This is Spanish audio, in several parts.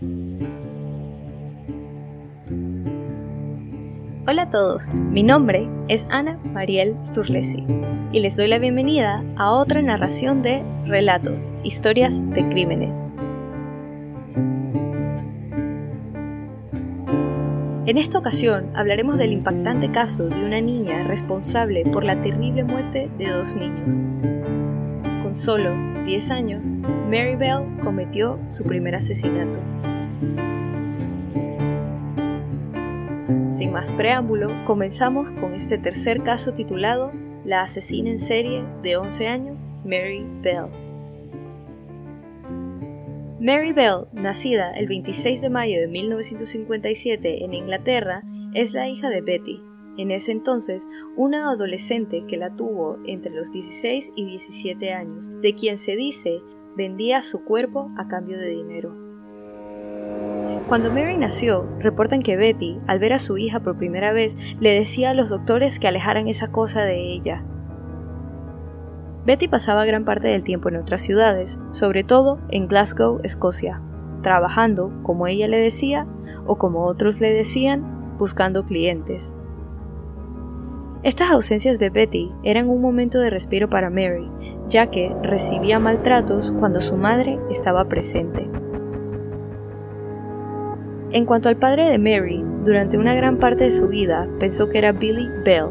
Hola a todos, mi nombre es Ana Mariel Sturlesi y les doy la bienvenida a otra narración de Relatos, Historias de Crímenes. En esta ocasión hablaremos del impactante caso de una niña responsable por la terrible muerte de dos niños. Con solo 10 años, Mary Bell cometió su primer asesinato. Sin más preámbulo, comenzamos con este tercer caso titulado La asesina en serie de 11 años, Mary Bell. Mary Bell, nacida el 26 de mayo de 1957 en Inglaterra, es la hija de Betty, en ese entonces una adolescente que la tuvo entre los 16 y 17 años, de quien se dice vendía su cuerpo a cambio de dinero. Cuando Mary nació, reportan que Betty, al ver a su hija por primera vez, le decía a los doctores que alejaran esa cosa de ella. Betty pasaba gran parte del tiempo en otras ciudades, sobre todo en Glasgow, Escocia, trabajando, como ella le decía, o como otros le decían, buscando clientes. Estas ausencias de Betty eran un momento de respiro para Mary, ya que recibía maltratos cuando su madre estaba presente. En cuanto al padre de Mary, durante una gran parte de su vida pensó que era Billy Bell,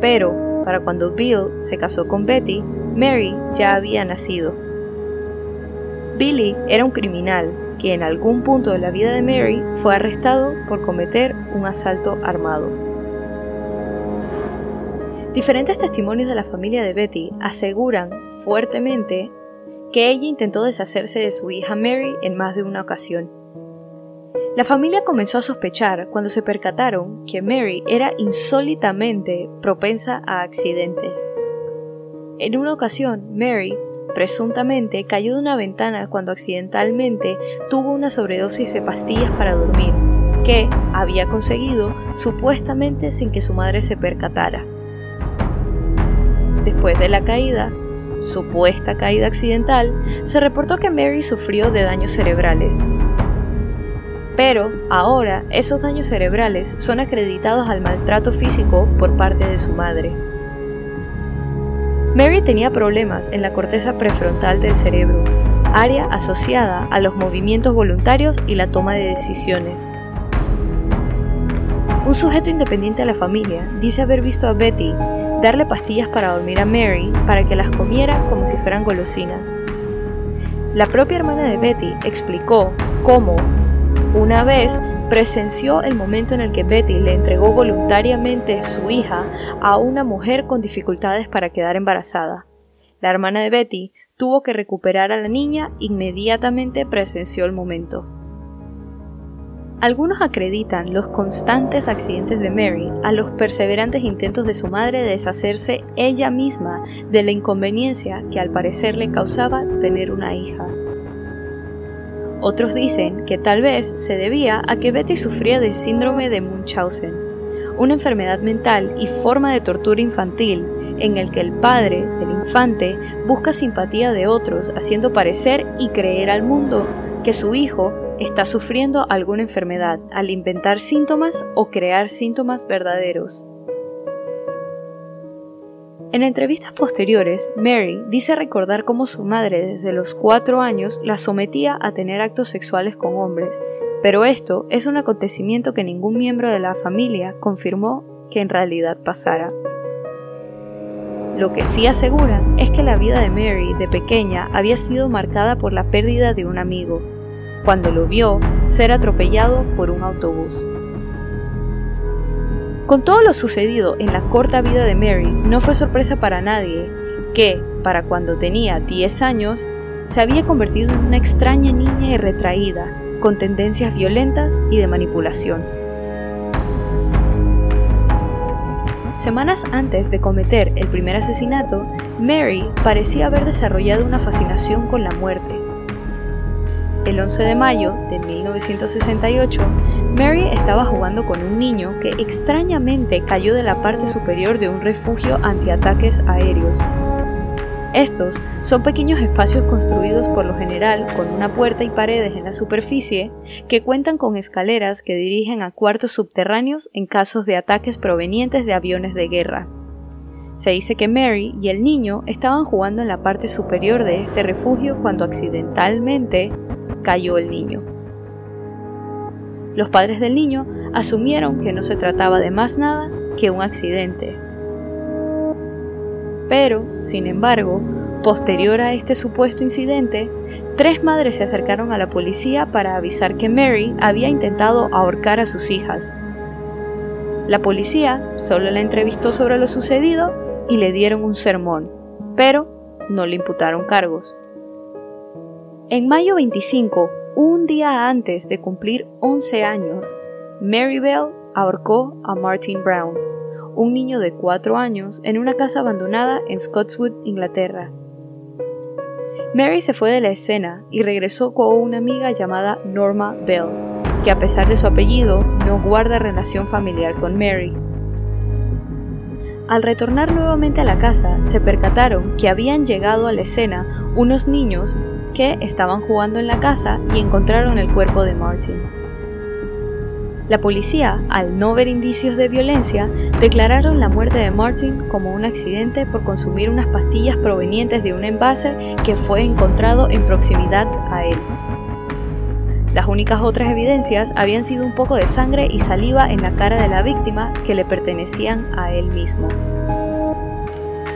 pero para cuando Bill se casó con Betty, Mary ya había nacido. Billy era un criminal que en algún punto de la vida de Mary fue arrestado por cometer un asalto armado. Diferentes testimonios de la familia de Betty aseguran fuertemente que ella intentó deshacerse de su hija Mary en más de una ocasión la familia comenzó a sospechar cuando se percataron que Mary era insólitamente propensa a accidentes. En una ocasión, Mary, presuntamente, cayó de una ventana cuando accidentalmente tuvo una sobredosis de pastillas para dormir, que había conseguido supuestamente sin que su madre se percatara. Después de la caída, supuesta caída accidental, se reportó que Mary sufrió de daños cerebrales, pero ahora esos daños cerebrales son acreditados al maltrato físico por parte de su madre. Mary tenía problemas en la corteza prefrontal del cerebro, área asociada a los movimientos voluntarios y la toma de decisiones. Un sujeto independiente de la familia dice haber visto a Betty darle pastillas para dormir a Mary para que las comiera como si fueran golosinas. La propia hermana de Betty explicó cómo, una vez presenció el momento en el que Betty le entregó voluntariamente su hija a una mujer con dificultades para quedar embarazada. La hermana de Betty tuvo que recuperar a la niña, inmediatamente presenció el momento. Algunos acreditan los constantes accidentes de Mary a los perseverantes intentos de su madre de deshacerse ella misma de la inconveniencia que al parecer le causaba tener una hija. Otros dicen que tal vez se debía a que Betty sufría del síndrome de Munchausen, una enfermedad mental y forma de tortura infantil en el que el padre del infante busca simpatía de otros, haciendo parecer y creer al mundo que su hijo está sufriendo alguna enfermedad al inventar síntomas o crear síntomas verdaderos. En entrevistas posteriores, Mary dice recordar cómo su madre desde los cuatro años la sometía a tener actos sexuales con hombres, pero esto es un acontecimiento que ningún miembro de la familia confirmó que en realidad pasara. Lo que sí aseguran es que la vida de Mary de pequeña había sido marcada por la pérdida de un amigo, cuando lo vio ser atropellado por un autobús. Con todo lo sucedido en la corta vida de Mary, no fue sorpresa para nadie que, para cuando tenía 10 años, se había convertido en una extraña niña y retraída, con tendencias violentas y de manipulación. Semanas antes de cometer el primer asesinato, Mary parecía haber desarrollado una fascinación con la muerte, el 11 de mayo de 1968, Mary estaba jugando con un niño que extrañamente cayó de la parte superior de un refugio antiataques aéreos. Estos son pequeños espacios construidos por lo general con una puerta y paredes en la superficie que cuentan con escaleras que dirigen a cuartos subterráneos en casos de ataques provenientes de aviones de guerra. Se dice que Mary y el niño estaban jugando en la parte superior de este refugio cuando accidentalmente cayó el niño. Los padres del niño asumieron que no se trataba de más nada que un accidente. Pero, sin embargo, posterior a este supuesto incidente, tres madres se acercaron a la policía para avisar que Mary había intentado ahorcar a sus hijas. La policía solo la entrevistó sobre lo sucedido y le dieron un sermón, pero no le imputaron cargos. En mayo 25, un día antes de cumplir 11 años, Mary Bell ahorcó a Martin Brown, un niño de 4 años, en una casa abandonada en Scotswood, Inglaterra. Mary se fue de la escena y regresó con una amiga llamada Norma Bell, que a pesar de su apellido no guarda relación familiar con Mary. Al retornar nuevamente a la casa, se percataron que habían llegado a la escena unos niños que estaban jugando en la casa y encontraron el cuerpo de Martin. La policía, al no ver indicios de violencia, declararon la muerte de Martin como un accidente por consumir unas pastillas provenientes de un envase que fue encontrado en proximidad a él. Las únicas otras evidencias habían sido un poco de sangre y saliva en la cara de la víctima que le pertenecían a él mismo.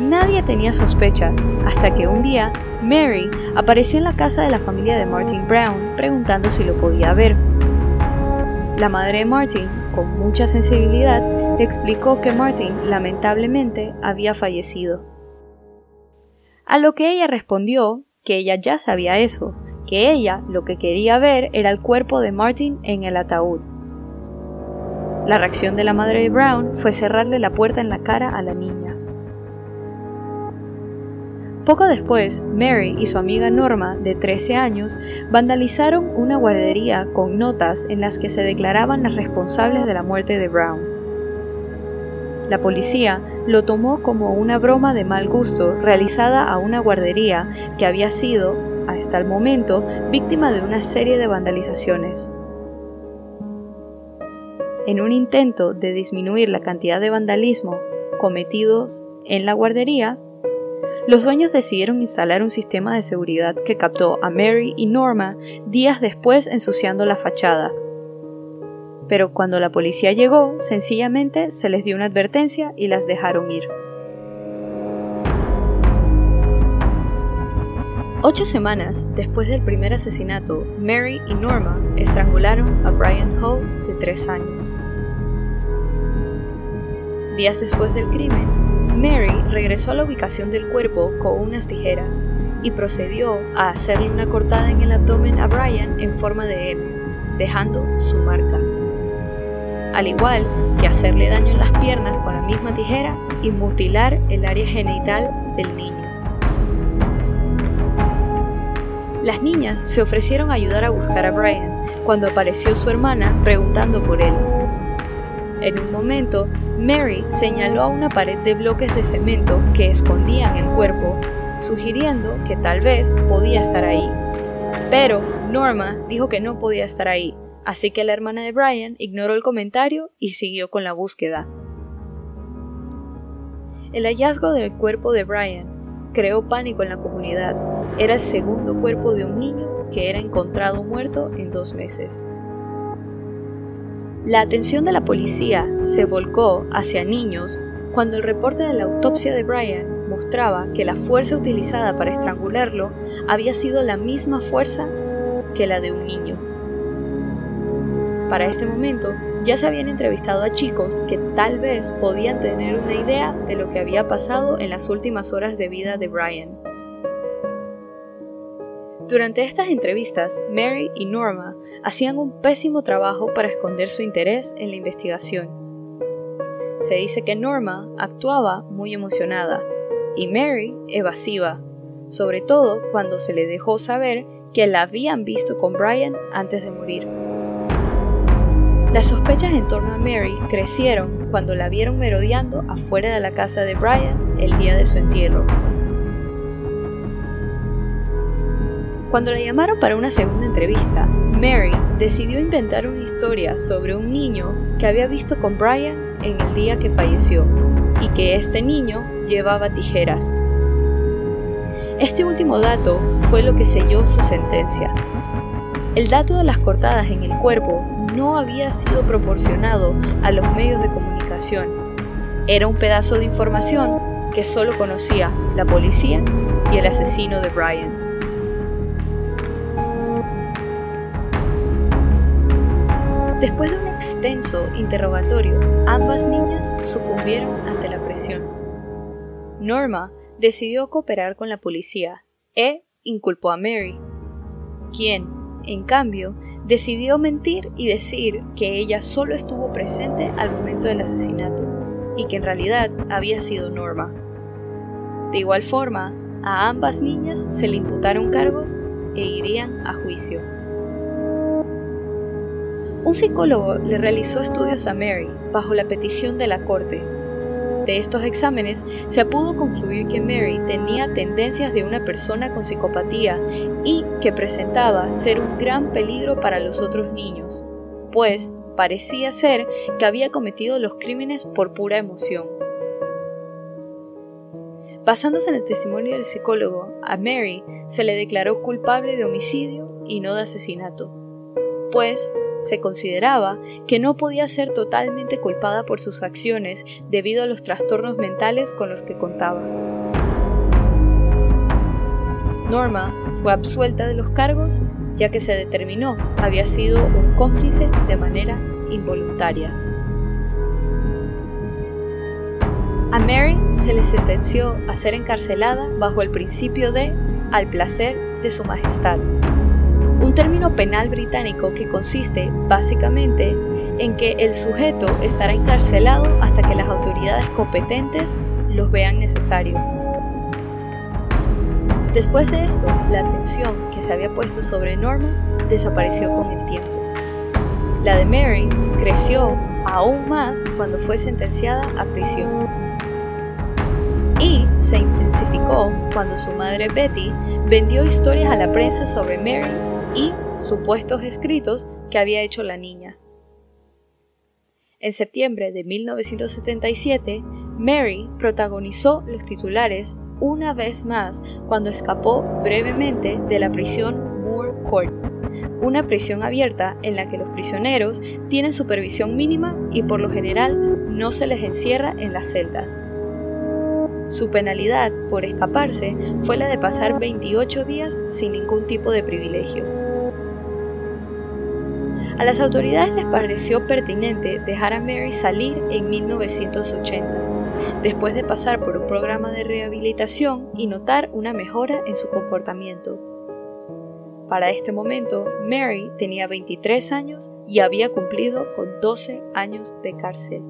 Nadie tenía sospechas hasta que un día Mary apareció en la casa de la familia de Martin Brown preguntando si lo podía ver. La madre de Martin, con mucha sensibilidad, le explicó que Martin lamentablemente había fallecido. A lo que ella respondió que ella ya sabía eso, que ella lo que quería ver era el cuerpo de Martin en el ataúd. La reacción de la madre de Brown fue cerrarle la puerta en la cara a la niña. Poco después, Mary y su amiga Norma, de 13 años, vandalizaron una guardería con notas en las que se declaraban las responsables de la muerte de Brown. La policía lo tomó como una broma de mal gusto realizada a una guardería que había sido, hasta el momento, víctima de una serie de vandalizaciones. En un intento de disminuir la cantidad de vandalismo cometidos en la guardería, los dueños decidieron instalar un sistema de seguridad que captó a Mary y Norma días después ensuciando la fachada. Pero cuando la policía llegó, sencillamente se les dio una advertencia y las dejaron ir. Ocho semanas después del primer asesinato, Mary y Norma estrangularon a Brian Hall de tres años. Días después del crimen, Mary regresó a la ubicación del cuerpo con unas tijeras y procedió a hacerle una cortada en el abdomen a Brian en forma de M, dejando su marca. Al igual que hacerle daño en las piernas con la misma tijera y mutilar el área genital del niño. Las niñas se ofrecieron a ayudar a buscar a Brian cuando apareció su hermana preguntando por él. En un momento, Mary señaló a una pared de bloques de cemento que escondían el cuerpo, sugiriendo que tal vez podía estar ahí. Pero Norma dijo que no podía estar ahí, así que la hermana de Brian ignoró el comentario y siguió con la búsqueda. El hallazgo del cuerpo de Brian creó pánico en la comunidad. Era el segundo cuerpo de un niño que era encontrado muerto en dos meses. La atención de la policía se volcó hacia niños cuando el reporte de la autopsia de Brian mostraba que la fuerza utilizada para estrangularlo había sido la misma fuerza que la de un niño. Para este momento ya se habían entrevistado a chicos que tal vez podían tener una idea de lo que había pasado en las últimas horas de vida de Brian. Durante estas entrevistas, Mary y Norma hacían un pésimo trabajo para esconder su interés en la investigación. Se dice que Norma actuaba muy emocionada y Mary evasiva, sobre todo cuando se le dejó saber que la habían visto con Brian antes de morir. Las sospechas en torno a Mary crecieron cuando la vieron merodeando afuera de la casa de Brian el día de su entierro. Cuando la llamaron para una segunda entrevista, Mary decidió inventar una historia sobre un niño que había visto con Brian en el día que falleció y que este niño llevaba tijeras. Este último dato fue lo que selló su sentencia. El dato de las cortadas en el cuerpo no había sido proporcionado a los medios de comunicación. Era un pedazo de información que solo conocía la policía y el asesino de Brian. Después de un extenso interrogatorio, ambas niñas sucumbieron ante la presión. Norma decidió cooperar con la policía e inculpó a Mary, quien, en cambio, decidió mentir y decir que ella solo estuvo presente al momento del asesinato y que en realidad había sido Norma. De igual forma, a ambas niñas se le imputaron cargos e irían a juicio. Un psicólogo le realizó estudios a Mary bajo la petición de la corte. De estos exámenes se pudo concluir que Mary tenía tendencias de una persona con psicopatía y que presentaba ser un gran peligro para los otros niños, pues parecía ser que había cometido los crímenes por pura emoción. Basándose en el testimonio del psicólogo, a Mary se le declaró culpable de homicidio y no de asesinato, pues se consideraba que no podía ser totalmente culpada por sus acciones debido a los trastornos mentales con los que contaba. Norma fue absuelta de los cargos ya que se determinó había sido un cómplice de manera involuntaria. A Mary se le sentenció a ser encarcelada bajo el principio de al placer de su majestad, un término penal británico que consiste básicamente en que el sujeto estará encarcelado hasta que las autoridades competentes los vean necesario. Después de esto, la atención que se había puesto sobre Norma desapareció con el tiempo. La de Mary creció aún más cuando fue sentenciada a prisión. Y se intensificó cuando su madre Betty vendió historias a la prensa sobre Mary y supuestos escritos que había hecho la niña. En septiembre de 1977, Mary protagonizó los titulares una vez más cuando escapó brevemente de la prisión Moore Court, una prisión abierta en la que los prisioneros tienen supervisión mínima y por lo general no se les encierra en las celdas. Su penalidad por escaparse fue la de pasar 28 días sin ningún tipo de privilegio. A las autoridades les pareció pertinente dejar a Mary salir en 1980, después de pasar por un programa de rehabilitación y notar una mejora en su comportamiento. Para este momento, Mary tenía 23 años y había cumplido con 12 años de cárcel.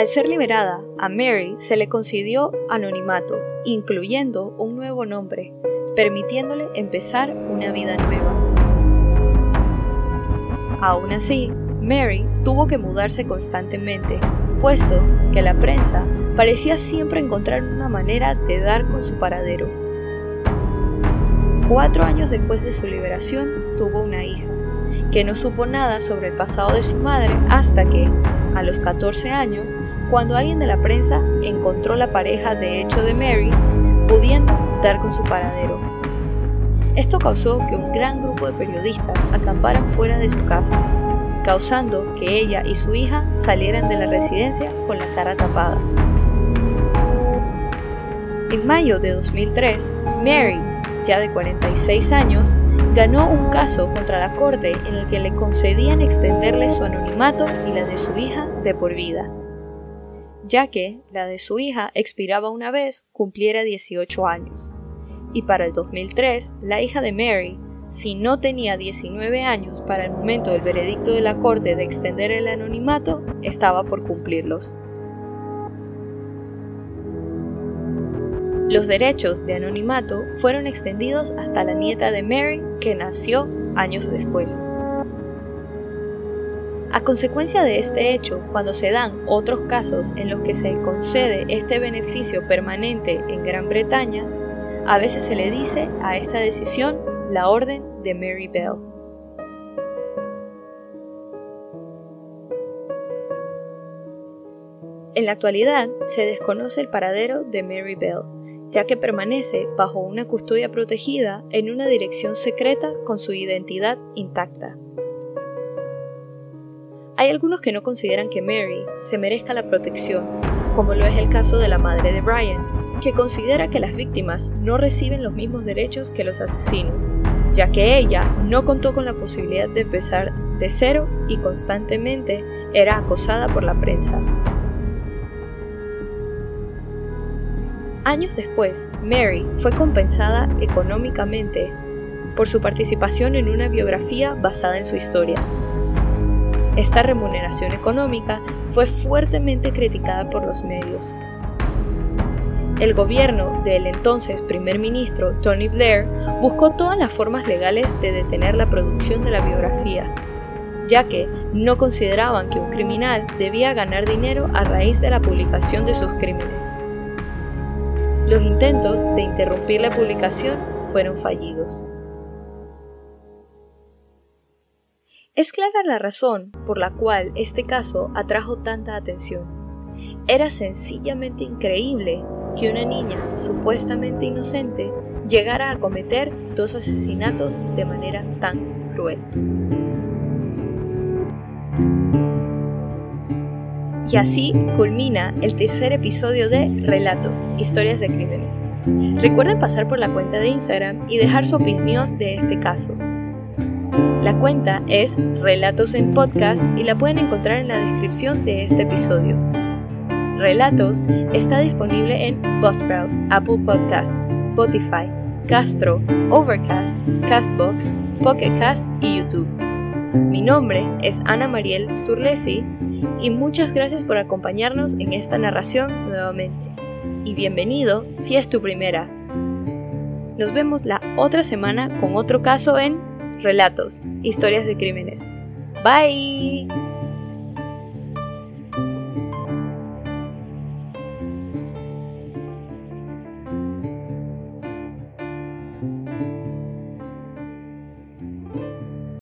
Al ser liberada, a Mary se le concedió anonimato, incluyendo un nuevo nombre, permitiéndole empezar una vida nueva. Aún así, Mary tuvo que mudarse constantemente, puesto que la prensa parecía siempre encontrar una manera de dar con su paradero. Cuatro años después de su liberación, tuvo una hija, que no supo nada sobre el pasado de su madre hasta que, a los 14 años, cuando alguien de la prensa encontró la pareja de hecho de Mary, pudiendo dar con su paradero. Esto causó que un gran grupo de periodistas acamparan fuera de su casa, causando que ella y su hija salieran de la residencia con la cara tapada. En mayo de 2003, Mary, ya de 46 años, ganó un caso contra la corte en el que le concedían extenderle su anonimato y la de su hija de por vida, ya que la de su hija expiraba una vez cumpliera 18 años y para el 2003 la hija de Mary, si no tenía 19 años para el momento del veredicto de la corte de extender el anonimato, estaba por cumplirlos. Los derechos de anonimato fueron extendidos hasta la nieta de Mary, que nació años después. A consecuencia de este hecho, cuando se dan otros casos en los que se concede este beneficio permanente en Gran Bretaña, A veces se le dice a esta decisión la Orden de Mary Bell. En la actualidad se desconoce el paradero de Mary Bell, ya que permanece bajo una custodia protegida en una dirección secreta con su identidad intacta. Hay algunos que no consideran que Mary se merezca la protección, como lo es el caso de la madre de Brian, que considera que las víctimas no reciben los mismos derechos que los asesinos, ya que ella no contó con la posibilidad de empezar de cero y constantemente era acosada por la prensa. Años después, Mary fue compensada económicamente por su participación en una biografía basada en su historia, esta remuneración económica fue fuertemente criticada por los medios. El gobierno del entonces primer ministro Tony Blair buscó todas las formas legales de detener la producción de la biografía, ya que no consideraban que un criminal debía ganar dinero a raíz de la publicación de sus crímenes. Los intentos de interrumpir la publicación fueron fallidos. Es clara la razón por la cual este caso atrajo tanta atención. Era sencillamente increíble que una niña supuestamente inocente llegara a cometer dos asesinatos de manera tan cruel. Y así culmina el tercer episodio de Relatos, Historias de Crímenes. Recuerden pasar por la cuenta de Instagram y dejar su opinión de este caso. La cuenta es Relatos en Podcast y la pueden encontrar en la descripción de este episodio. Relatos está disponible en Buzzsprout, Apple Podcasts, Spotify, Castro, Overcast, Castbox, Pocket Cast y YouTube. Mi nombre es Ana Mariel Sturlesi y muchas gracias por acompañarnos en esta narración nuevamente. Y bienvenido si es tu primera. Nos vemos la otra semana con otro caso en Relatos, historias de crímenes. Bye.